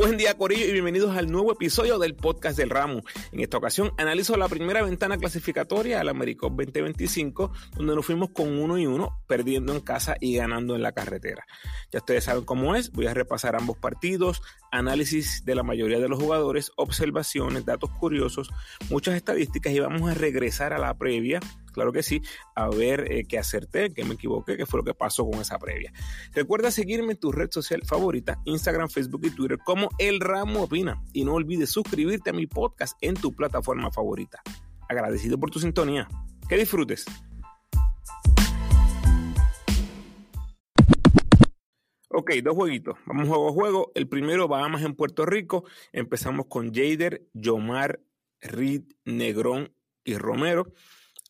Buen día Corillo y bienvenidos al nuevo episodio del podcast del Ramo. En esta ocasión analizo la primera ventana clasificatoria al Americop 2025, donde nos fuimos con uno y uno, perdiendo en casa y ganando en la carretera. Ya ustedes saben cómo es, voy a repasar ambos partidos, análisis de la mayoría de los jugadores, observaciones, datos curiosos, muchas estadísticas y vamos a regresar a la previa claro que sí, a ver eh, qué acerté, qué me equivoqué, qué fue lo que pasó con esa previa. Recuerda seguirme en tu red social favorita, Instagram, Facebook y Twitter como El Ramo Opina. Y no olvides suscribirte a mi podcast en tu plataforma favorita. Agradecido por tu sintonía. Que disfrutes. Ok, dos jueguitos. Vamos juego a juego. El primero, Bahamas en Puerto Rico. Empezamos con Jader, Yomar, Reed, Negrón y Romero.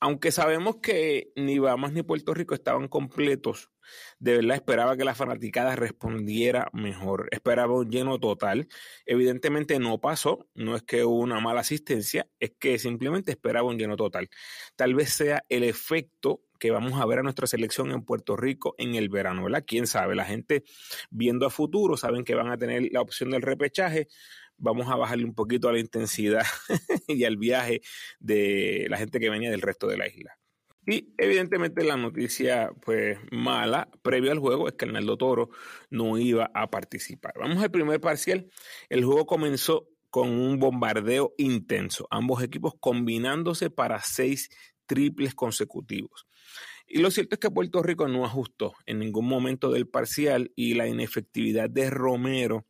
Aunque sabemos que ni Bahamas ni Puerto Rico estaban completos, de verdad esperaba que la fanaticada respondiera mejor. Esperaba un lleno total. Evidentemente no pasó. No es que hubo una mala asistencia, es que simplemente esperaba un lleno total. Tal vez sea el efecto que vamos a ver a nuestra selección en Puerto Rico en el verano, ¿verdad? Quién sabe, la gente viendo a futuro saben que van a tener la opción del repechaje, vamos a bajarle un poquito a la intensidad y al viaje de la gente que venía del resto de la isla. Y evidentemente la noticia pues mala previo al juego es que Arnaldo Toro no iba a participar. Vamos al primer parcial. El juego comenzó con un bombardeo intenso, ambos equipos combinándose para seis triples consecutivos. Y lo cierto es que Puerto Rico no ajustó en ningún momento del parcial y la inefectividad de Romero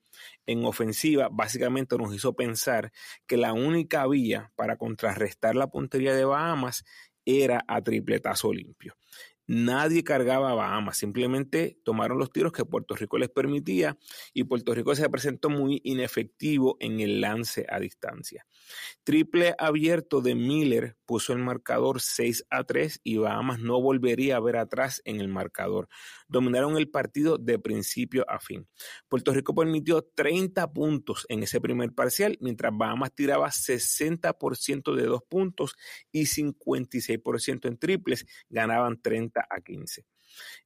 en ofensiva básicamente nos hizo pensar que la única vía para contrarrestar la puntería de Bahamas era a tripletazo limpio. Nadie cargaba a Bahamas, simplemente tomaron los tiros que Puerto Rico les permitía y Puerto Rico se presentó muy inefectivo en el lance a distancia. Triple abierto de Miller puso el marcador 6 a 3 y Bahamas no volvería a ver atrás en el marcador. Dominaron el partido de principio a fin. Puerto Rico permitió 30 puntos en ese primer parcial, mientras Bahamas tiraba 60% de dos puntos y 56% en triples, ganaban 30 a 15.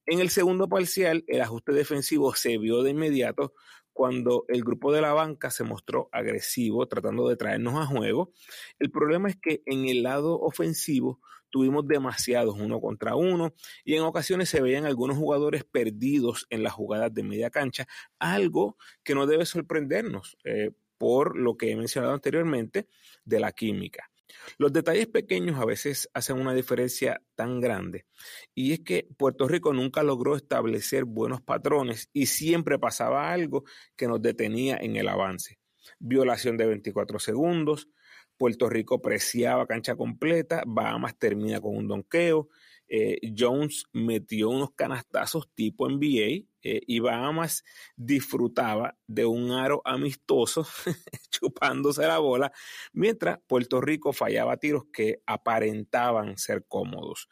En el segundo parcial, el ajuste defensivo se vio de inmediato cuando el grupo de la banca se mostró agresivo tratando de traernos a juego. El problema es que en el lado ofensivo tuvimos demasiados uno contra uno y en ocasiones se veían algunos jugadores perdidos en las jugadas de media cancha, algo que no debe sorprendernos eh, por lo que he mencionado anteriormente de la química. Los detalles pequeños a veces hacen una diferencia tan grande. Y es que Puerto Rico nunca logró establecer buenos patrones y siempre pasaba algo que nos detenía en el avance. Violación de 24 segundos, Puerto Rico preciaba cancha completa, Bahamas termina con un donqueo, eh, Jones metió unos canastazos tipo NBA eh, y Bahamas disfrutaba de un aro amistoso chupándose la bola, mientras Puerto Rico fallaba tiros que aparentaban ser cómodos.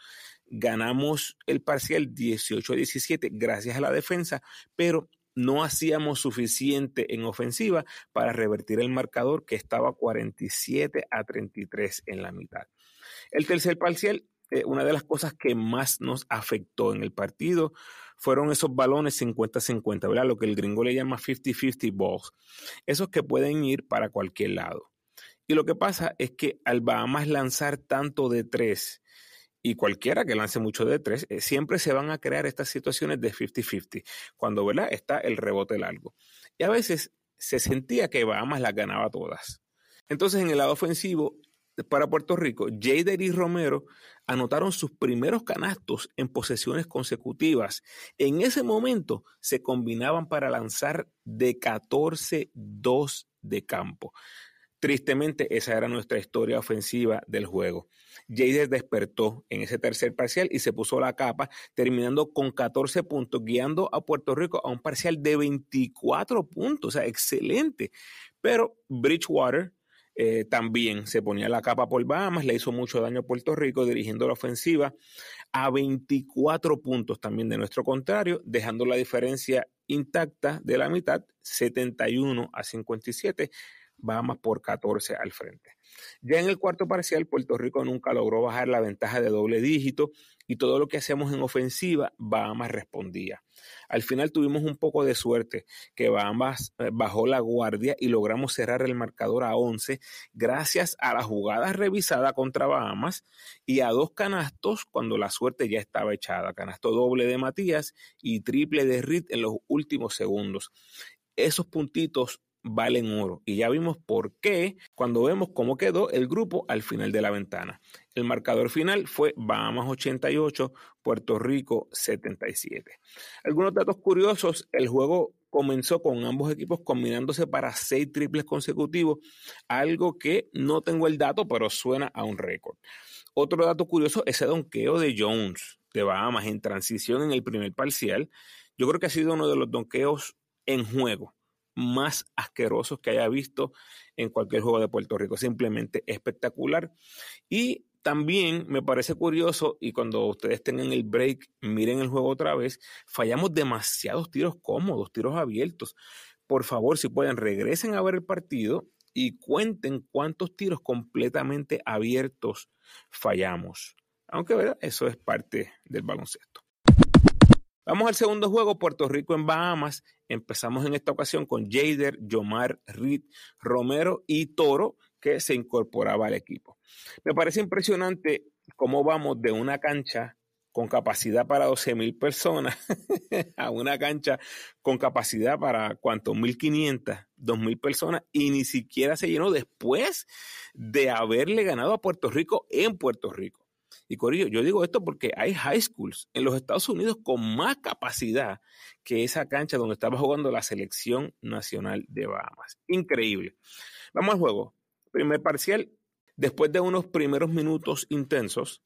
Ganamos el parcial 18-17 gracias a la defensa, pero no hacíamos suficiente en ofensiva para revertir el marcador que estaba 47 a 33 en la mitad. El tercer parcial eh, una de las cosas que más nos afectó en el partido fueron esos balones 50-50, ¿verdad? Lo que el gringo le llama 50-50 balls. Esos que pueden ir para cualquier lado. Y lo que pasa es que al Bahamas lanzar tanto de tres, y cualquiera que lance mucho de tres, eh, siempre se van a crear estas situaciones de 50-50, cuando ¿verdad? está el rebote largo. Y a veces se sentía que Bahamas las ganaba todas. Entonces, en el lado ofensivo, para Puerto Rico, Jader y Romero anotaron sus primeros canastos en posesiones consecutivas. En ese momento se combinaban para lanzar de 14-2 de campo. Tristemente, esa era nuestra historia ofensiva del juego. Jader despertó en ese tercer parcial y se puso la capa, terminando con 14 puntos, guiando a Puerto Rico a un parcial de 24 puntos. O sea, excelente. Pero Bridgewater eh, también se ponía la capa por Bahamas, le hizo mucho daño a Puerto Rico dirigiendo la ofensiva a 24 puntos también de nuestro contrario, dejando la diferencia intacta de la mitad, 71 a 57. Bahamas por 14 al frente. Ya en el cuarto parcial, Puerto Rico nunca logró bajar la ventaja de doble dígito y todo lo que hacemos en ofensiva, Bahamas respondía. Al final tuvimos un poco de suerte que Bahamas eh, bajó la guardia y logramos cerrar el marcador a 11 gracias a la jugada revisada contra Bahamas y a dos canastos cuando la suerte ya estaba echada. Canasto doble de Matías y triple de Reed en los últimos segundos. Esos puntitos valen oro. Y ya vimos por qué cuando vemos cómo quedó el grupo al final de la ventana. El marcador final fue Bahamas 88, Puerto Rico 77. Algunos datos curiosos, el juego comenzó con ambos equipos combinándose para seis triples consecutivos, algo que no tengo el dato, pero suena a un récord. Otro dato curioso, ese donqueo de Jones de Bahamas en transición en el primer parcial, yo creo que ha sido uno de los donqueos en juego más asquerosos que haya visto en cualquier juego de Puerto Rico. Simplemente espectacular. Y también me parece curioso, y cuando ustedes tengan el break, miren el juego otra vez, fallamos demasiados tiros cómodos, tiros abiertos. Por favor, si pueden, regresen a ver el partido y cuenten cuántos tiros completamente abiertos fallamos. Aunque, ¿verdad? Eso es parte del baloncesto. Vamos al segundo juego, Puerto Rico en Bahamas. Empezamos en esta ocasión con Jader, Yomar, Reed, Romero y Toro, que se incorporaba al equipo. Me parece impresionante cómo vamos de una cancha con capacidad para 12 mil personas a una cancha con capacidad para cuánto, 1500, 2000 personas y ni siquiera se llenó después de haberle ganado a Puerto Rico en Puerto Rico. Y Corillo, yo digo esto porque hay high schools en los Estados Unidos con más capacidad que esa cancha donde estaba jugando la selección nacional de Bahamas. Increíble. Vamos al juego. Primer parcial. Después de unos primeros minutos intensos,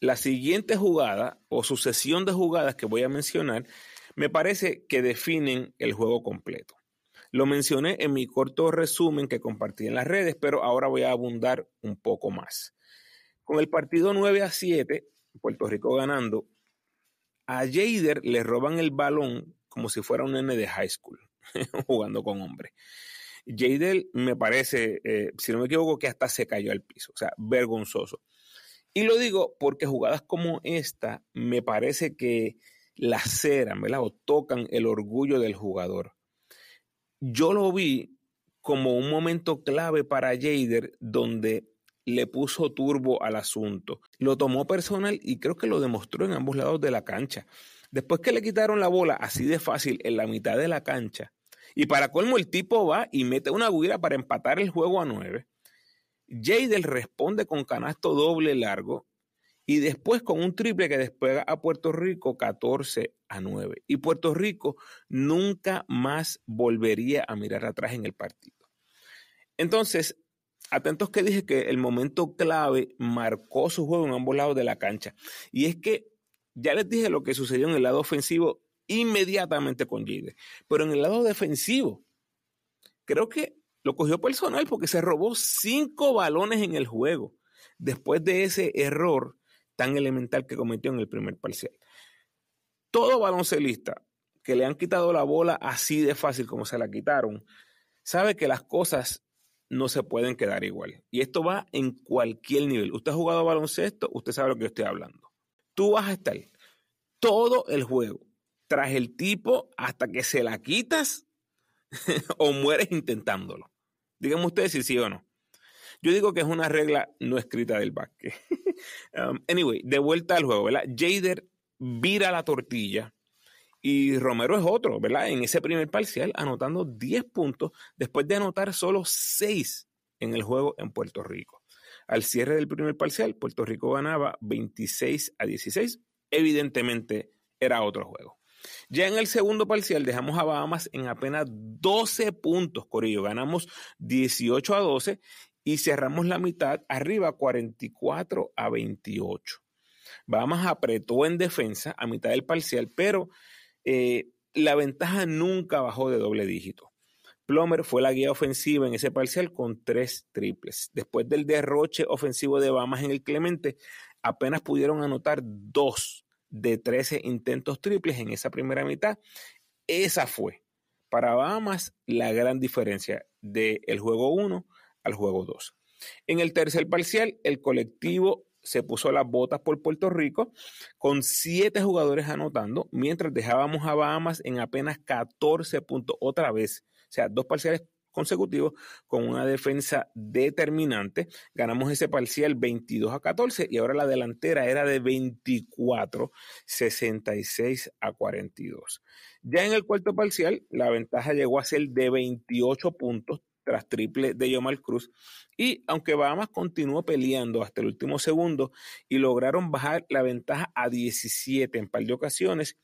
la siguiente jugada o sucesión de jugadas que voy a mencionar me parece que definen el juego completo. Lo mencioné en mi corto resumen que compartí en las redes, pero ahora voy a abundar un poco más. Con el partido 9 a 7, Puerto Rico ganando, a Jader le roban el balón como si fuera un nene de high school, jugando con hombres. Jader me parece, eh, si no me equivoco, que hasta se cayó al piso, o sea, vergonzoso. Y lo digo porque jugadas como esta me parece que laceran, ¿verdad? O tocan el orgullo del jugador. Yo lo vi como un momento clave para Jader donde le puso turbo al asunto. Lo tomó personal y creo que lo demostró en ambos lados de la cancha. Después que le quitaron la bola así de fácil en la mitad de la cancha, y para colmo el tipo va y mete una guira para empatar el juego a nueve, Jadel responde con canasto doble largo y después con un triple que despega a Puerto Rico 14 a 9. Y Puerto Rico nunca más volvería a mirar atrás en el partido. Entonces, atentos que dije que el momento clave marcó su juego en ambos lados de la cancha. Y es que ya les dije lo que sucedió en el lado ofensivo inmediatamente con Jader. Pero en el lado defensivo, creo que lo cogió personal porque se robó cinco balones en el juego después de ese error tan elemental que cometió en el primer parcial. Todo baloncelista que le han quitado la bola así de fácil como se la quitaron, sabe que las cosas no se pueden quedar igual. Y esto va en cualquier nivel. Usted ha jugado baloncesto, usted sabe lo que yo estoy hablando. Tú vas a estar todo el juego tras el tipo hasta que se la quitas o mueres intentándolo. Díganme ustedes si sí o no. Yo digo que es una regla no escrita del básquet. Um, anyway, de vuelta al juego, ¿verdad? Jader vira la tortilla y Romero es otro, ¿verdad? En ese primer parcial, anotando 10 puntos después de anotar solo 6 en el juego en Puerto Rico. Al cierre del primer parcial, Puerto Rico ganaba 26 a 16. Evidentemente era otro juego. Ya en el segundo parcial dejamos a Bahamas en apenas 12 puntos, Corillo. Ganamos 18 a 12 y cerramos la mitad arriba 44 a 28. Bahamas apretó en defensa a mitad del parcial, pero eh, la ventaja nunca bajó de doble dígito. Plomer fue la guía ofensiva en ese parcial con tres triples. Después del derroche ofensivo de Bahamas en el Clemente, apenas pudieron anotar dos de 13 intentos triples en esa primera mitad. Esa fue Para Bahamas, la gran diferencia del juego 1 al juego 2. En el tercer parcial, el colectivo se puso las botas por Puerto Rico con siete jugadores anotando, mientras dejábamos a Bahamas en apenas 14 puntos otra vez. O sea, dos parciales consecutivos con una defensa determinante. Ganamos ese parcial 22 a 14 y ahora la delantera era de 24, 66 a 42. Ya en el cuarto parcial, la ventaja llegó a ser de 28 puntos tras triple de Yomar Cruz. Y aunque Bahamas continuó peleando hasta el último segundo y lograron bajar la ventaja a 17 en par de ocasiones,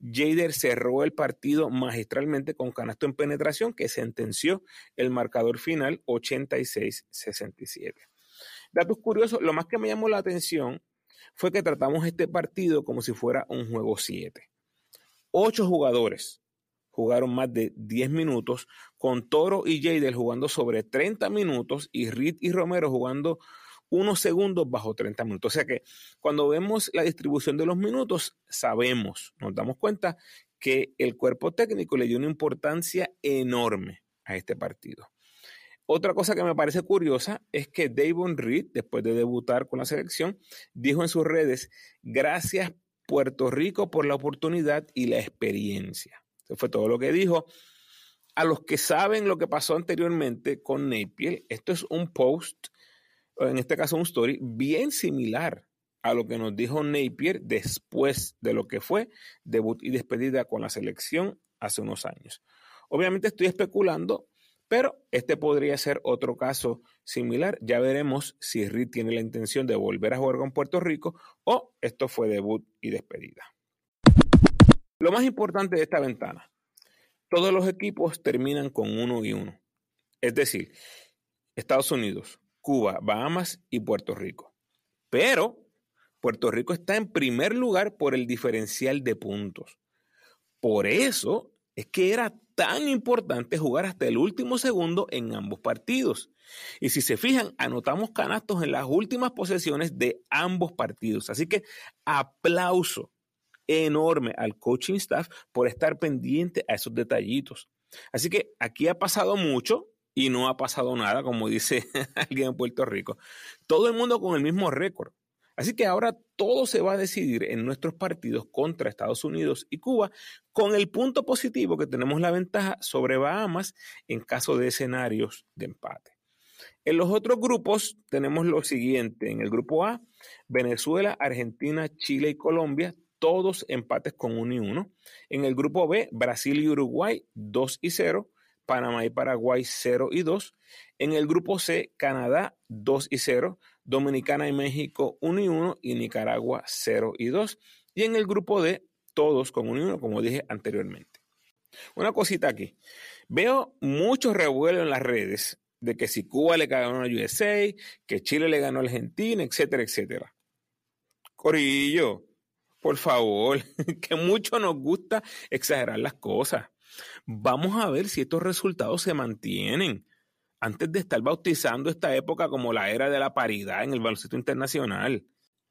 Jader cerró el partido magistralmente con canasto en penetración que sentenció el marcador final 86-67. Datos curiosos, lo más que me llamó la atención fue que tratamos este partido como si fuera un juego 7. Ocho jugadores jugaron más de 10 minutos, con Toro y Jader jugando sobre 30 minutos y Reed y Romero jugando unos segundos bajo 30 minutos. O sea que cuando vemos la distribución de los minutos, sabemos, nos damos cuenta que el cuerpo técnico le dio una importancia enorme a este partido. Otra cosa que me parece curiosa es que Davon Reed, después de debutar con la selección, dijo en sus redes, gracias Puerto Rico por la oportunidad y la experiencia. Eso fue todo lo que dijo. A los que saben lo que pasó anteriormente con Napier, esto es un post, en este caso un story, bien similar a lo que nos dijo Napier después de lo que fue debut y despedida con la selección hace unos años. Obviamente estoy especulando, pero este podría ser otro caso similar. Ya veremos si Reed tiene la intención de volver a jugar con Puerto Rico o esto fue debut y despedida. Lo más importante de esta ventana, todos los equipos terminan con uno y uno. Es decir, Estados Unidos, Cuba, Bahamas y Puerto Rico. Pero Puerto Rico está en primer lugar por el diferencial de puntos. Por eso es que era tan importante jugar hasta el último segundo en ambos partidos. Y si se fijan, anotamos canastos en las últimas posesiones de ambos partidos. Así que aplauso enorme al coaching staff por estar pendiente a esos detallitos. Así que aquí ha pasado mucho y no ha pasado nada, como dice alguien en Puerto Rico. Todo el mundo con el mismo récord. Así que ahora todo se va a decidir en nuestros partidos contra Estados Unidos y Cuba, con el punto positivo que tenemos la ventaja sobre Bahamas en caso de escenarios de empate. En los otros grupos tenemos lo siguiente. En el grupo A, Venezuela, Argentina, Chile y Colombia todos empates con 1 y 1. En el grupo B, Brasil y Uruguay 2 y 0. Panamá y Paraguay 0 y 2. En el grupo C, Canadá 2 y 0. Dominicana y México 1 y 1. Y Nicaragua 0 y 2. Y en el grupo D, todos con 1 y 1, como dije anteriormente. Una cosita aquí. Veo mucho revuelo en las redes de que si Cuba le ganó a USA, que Chile le ganó a Argentina, etcétera, etcétera. Corillo, por favor, que mucho nos gusta exagerar las cosas. Vamos a ver si estos resultados se mantienen antes de estar bautizando esta época como la era de la paridad en el baloncesto internacional.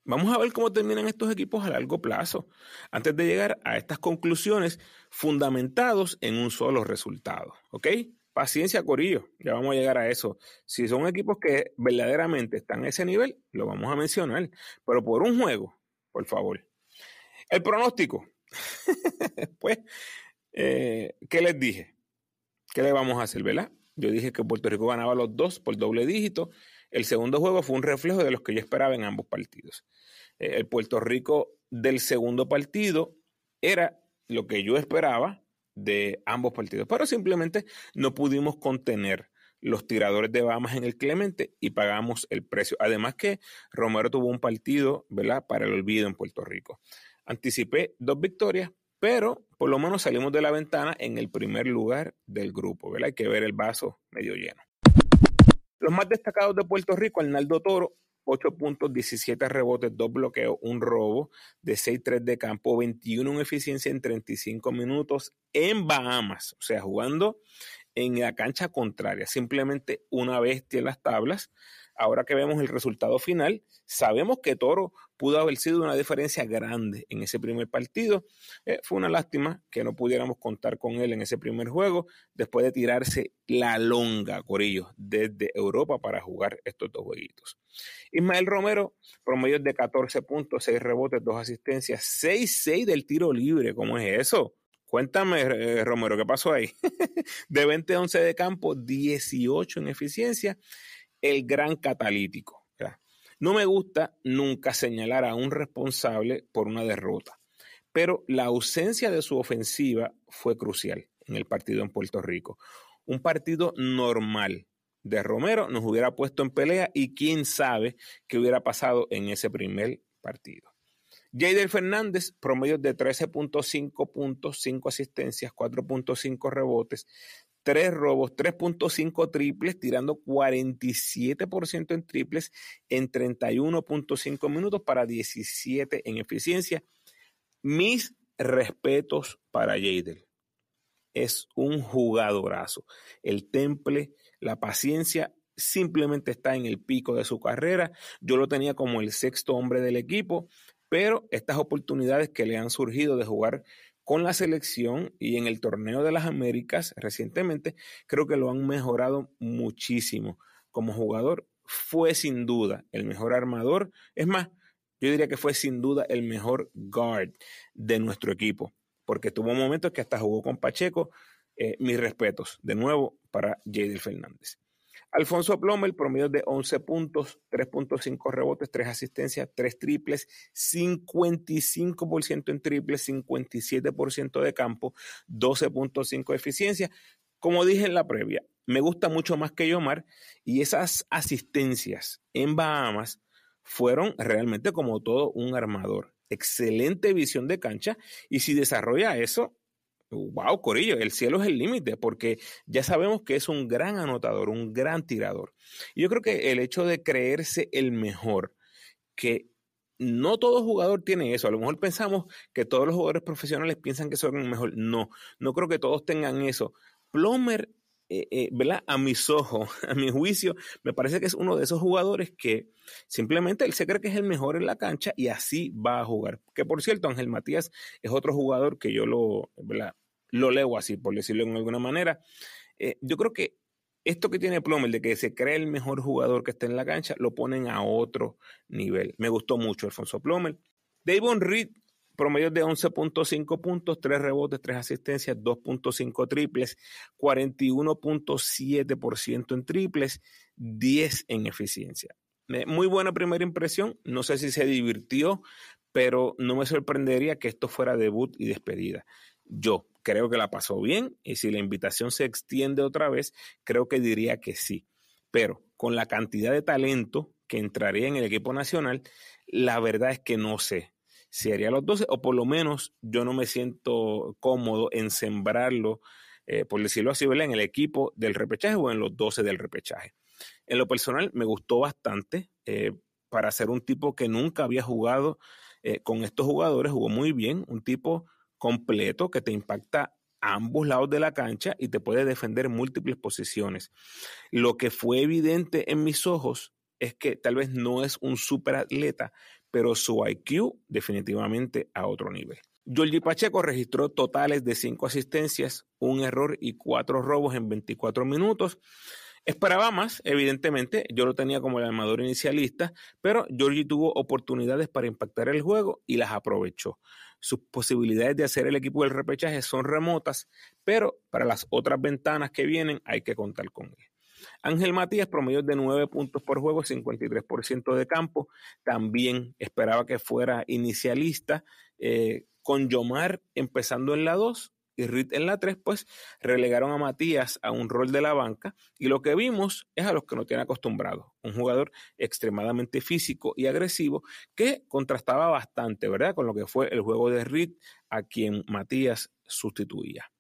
Vamos a ver cómo terminan estos equipos a largo plazo, antes de llegar a estas conclusiones fundamentados en un solo resultado. ¿Ok? Paciencia, Corillo, ya vamos a llegar a eso. Si son equipos que verdaderamente están a ese nivel, lo vamos a mencionar. Pero por un juego, por favor, el pronóstico. pues, eh, ¿qué les dije? ¿Qué le vamos a hacer, verdad? Yo dije que Puerto Rico ganaba los dos por doble dígito. El segundo juego fue un reflejo de los que yo esperaba en ambos partidos. Eh, el Puerto Rico del segundo partido era lo que yo esperaba de ambos partidos, pero simplemente no pudimos contener los tiradores de Bahamas en el Clemente y pagamos el precio. Además que Romero tuvo un partido, ¿verdad?, para el olvido en Puerto Rico. Anticipé dos victorias, pero por lo menos salimos de la ventana en el primer lugar del grupo, ¿verdad? Hay que ver el vaso medio lleno. Los más destacados de Puerto Rico, Arnaldo Toro, 8 puntos, 17 rebotes, 2 bloqueos, un robo de 6-3 de campo, 21 en eficiencia en 35 minutos en Bahamas, o sea, jugando en la cancha contraria, simplemente una bestia en las tablas. Ahora que vemos el resultado final, sabemos que Toro pudo haber sido una diferencia grande en ese primer partido. Eh, fue una lástima que no pudiéramos contar con él en ese primer juego, después de tirarse la longa, Corillo, desde Europa para jugar estos dos jueguitos. Ismael Romero, promedio de 14 puntos, 6 rebotes, 2 asistencias, 6-6 del tiro libre. ¿Cómo es eso? Cuéntame, eh, Romero, ¿qué pasó ahí? de 20-11 de campo, 18 en eficiencia, el gran catalítico. No me gusta nunca señalar a un responsable por una derrota, pero la ausencia de su ofensiva fue crucial en el partido en Puerto Rico. Un partido normal de Romero nos hubiera puesto en pelea y quién sabe qué hubiera pasado en ese primer partido. Jader Fernández, promedio de 13.5 puntos, 5 asistencias, 4.5 rebotes, 3 robos, 3.5 triples, tirando 47% en triples en 31.5 minutos para 17 en eficiencia. Mis respetos para Jader. Es un jugadorazo. El temple, la paciencia, simplemente está en el pico de su carrera. Yo lo tenía como el sexto hombre del equipo pero estas oportunidades que le han surgido de jugar con la selección y en el torneo de las Américas recientemente, creo que lo han mejorado muchísimo. Como jugador, fue sin duda el mejor armador. Es más, yo diría que fue sin duda el mejor guard de nuestro equipo, porque tuvo momentos que hasta jugó con Pacheco. Eh, mis respetos de nuevo para Jadel Fernández. Alfonso Plomer, promedio de 11 puntos, 3.5 rebotes, 3 asistencias, 3 triples, 55% en triples, 57% de campo, 12.5 de eficiencia. Como dije en la previa, me gusta mucho más que Yomar y esas asistencias en Bahamas fueron realmente como todo un armador. Excelente visión de cancha y si desarrolla eso, wow, Corillo, el cielo es el límite, porque ya sabemos que es un gran anotador, un gran tirador. Y yo creo que el hecho de creerse el mejor, que no todo jugador tiene eso. A lo mejor pensamos que todos los jugadores profesionales piensan que son el mejor. No, no creo que todos tengan eso. Plomer, eh, eh. A mis ojos, a mi juicio, me parece que es uno de esos jugadores que simplemente él se cree que es el mejor en la cancha y así va a jugar. Que por cierto, Ángel Matías es otro jugador que yo lo, ¿verdad? lo leo así, por decirlo de alguna manera. Eh, yo creo que esto que tiene Plomer de que se cree el mejor jugador que está en la cancha, lo ponen a otro nivel. Me gustó mucho Alfonso Plomer. Davon Reed, promedio de 11.5 puntos, 3 rebotes, 3 asistencias, 2.5 triples, 41.7% en triples, 10 en eficiencia. Muy buena primera impresión. No sé si se divirtió, pero no me sorprendería que esto fuera debut y despedida. Yo, creo que la pasó bien y si la invitación se extiende otra vez, creo que diría que sí. Pero con la cantidad de talento que entraría en el equipo nacional, la verdad es que no sé si haría los 12 o por lo menos yo no me siento cómodo en sembrarlo, eh, por decirlo así, en el equipo del repechaje o en los 12 del repechaje. En lo personal me gustó bastante eh, para ser un tipo que nunca había jugado eh, con estos jugadores, jugó muy bien, un tipo completo que te impacta ambos lados de la cancha y te puede defender múltiples posiciones. Lo que fue evidente en mis ojos es que tal vez no es un super atleta, pero su IQ definitivamente a otro nivel. Giorgi Pacheco registró totales de cinco asistencias, un error y cuatro robos en 24 minutos. Esperaba más, evidentemente, yo lo tenía como el armador inicialista, pero Giorgi tuvo oportunidades para impactar el juego y las aprovechó sus posibilidades de hacer el equipo del repechaje son remotas, pero para las otras ventanas que vienen hay que contar con él. Ángel Matías, promedio de 9 puntos por juego, 53% de campo. También esperaba que fuera inicialista. Eh, con Yomar empezando en la 2, y Reed en la 3, pues relegaron a Matías a un rol de la banca y lo que vimos es a los que no tiene acostumbrado, un jugador extremadamente físico y agresivo que contrastaba bastante, ¿verdad? Con lo que fue el juego de Reed a quien Matías sustituía.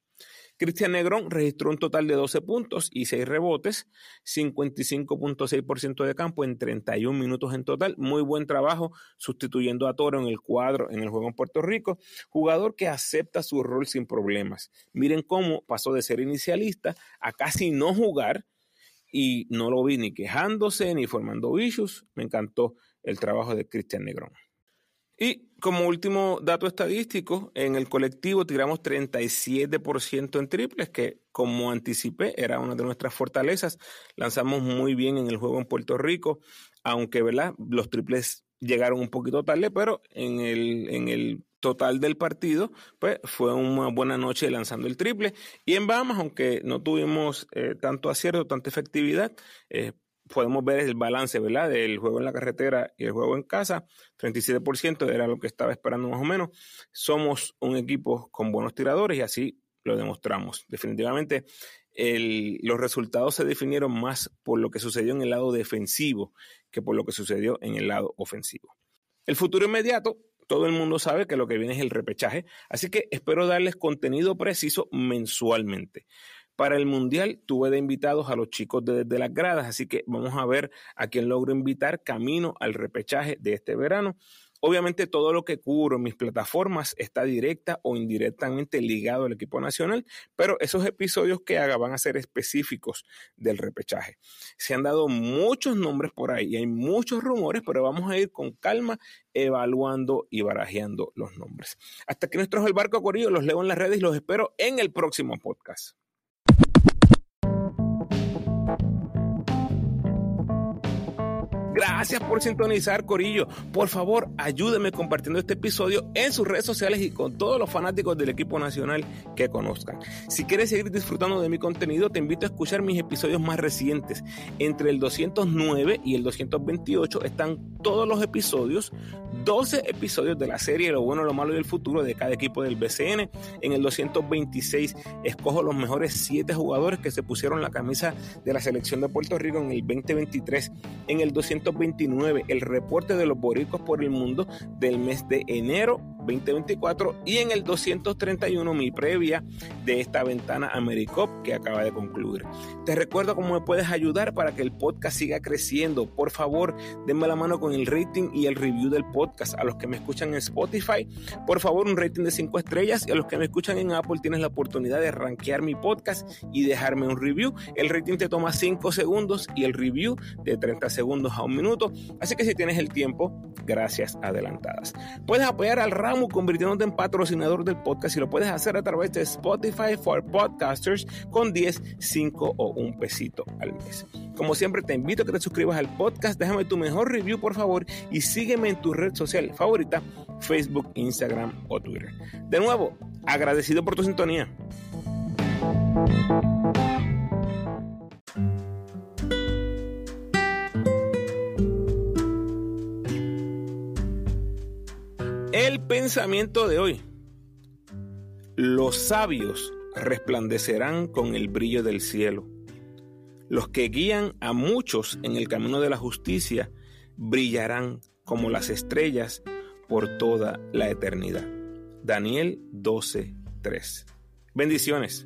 Cristian Negrón registró un total de 12 puntos y 6 rebotes, 55.6% de campo en 31 minutos en total. Muy buen trabajo sustituyendo a Toro en el cuadro en el juego en Puerto Rico. Jugador que acepta su rol sin problemas. Miren cómo pasó de ser inicialista a casi no jugar y no lo vi ni quejándose ni formando issues. Me encantó el trabajo de Cristian Negrón. Y como último dato estadístico, en el colectivo tiramos 37% en triples, que como anticipé era una de nuestras fortalezas. Lanzamos muy bien en el juego en Puerto Rico, aunque ¿verdad? los triples llegaron un poquito tarde, pero en el, en el total del partido, pues fue una buena noche lanzando el triple. Y en Bahamas, aunque no tuvimos eh, tanto acierto, tanta efectividad, eh, podemos ver el balance, ¿verdad? Del juego en la carretera y el juego en casa. 37% era lo que estaba esperando más o menos. Somos un equipo con buenos tiradores y así lo demostramos. Definitivamente los resultados se definieron más por lo que sucedió en el lado defensivo que por lo que sucedió en el lado ofensivo. El futuro inmediato, todo el mundo sabe que lo que viene es el repechaje, así que espero darles contenido preciso mensualmente. Para el Mundial tuve de invitados a los chicos de, de las gradas, así que vamos a ver a quién logro invitar camino al repechaje de este verano. Obviamente todo lo que cubro en mis plataformas está directa o indirectamente ligado al equipo nacional, pero esos episodios que haga van a ser específicos del repechaje. Se han dado muchos nombres por ahí y hay muchos rumores, pero vamos a ir con calma evaluando y barajeando los nombres. Hasta que nuestro el barco Corillo, los leo en las redes y los espero en el próximo podcast. Gracias por sintonizar, Corillo. Por favor, ayúdenme compartiendo este episodio en sus redes sociales y con todos los fanáticos del equipo nacional que conozcan. Si quieres seguir disfrutando de mi contenido, te invito a escuchar mis episodios más recientes. Entre el 209 y el 228 están todos los episodios, 12 episodios de la serie Lo bueno, lo malo y el futuro de cada equipo del BCN. En el 226 escojo los mejores 7 jugadores que se pusieron la camisa de la selección de Puerto Rico en el 2023. En el 200 29 el reporte de los boricos por el mundo del mes de enero 2024 y en el 231 mi previa de esta ventana AmeriCop que acaba de concluir. Te recuerdo cómo me puedes ayudar para que el podcast siga creciendo. Por favor, denme la mano con el rating y el review del podcast. A los que me escuchan en Spotify, por favor, un rating de 5 estrellas y a los que me escuchan en Apple tienes la oportunidad de rankear mi podcast y dejarme un review. El rating te toma 5 segundos y el review de 30 segundos a un minuto. Así que si tienes el tiempo, gracias adelantadas. Puedes apoyar al ramo convirtiéndote en patrocinador del podcast y lo puedes hacer a través de Spotify for Podcasters con 10, 5 o un pesito al mes. Como siempre, te invito a que te suscribas al podcast, déjame tu mejor review por favor y sígueme en tu red social favorita, Facebook, Instagram o Twitter. De nuevo, agradecido por tu sintonía. Pensamiento de hoy. Los sabios resplandecerán con el brillo del cielo. Los que guían a muchos en el camino de la justicia brillarán como las estrellas por toda la eternidad. Daniel 12:3. Bendiciones.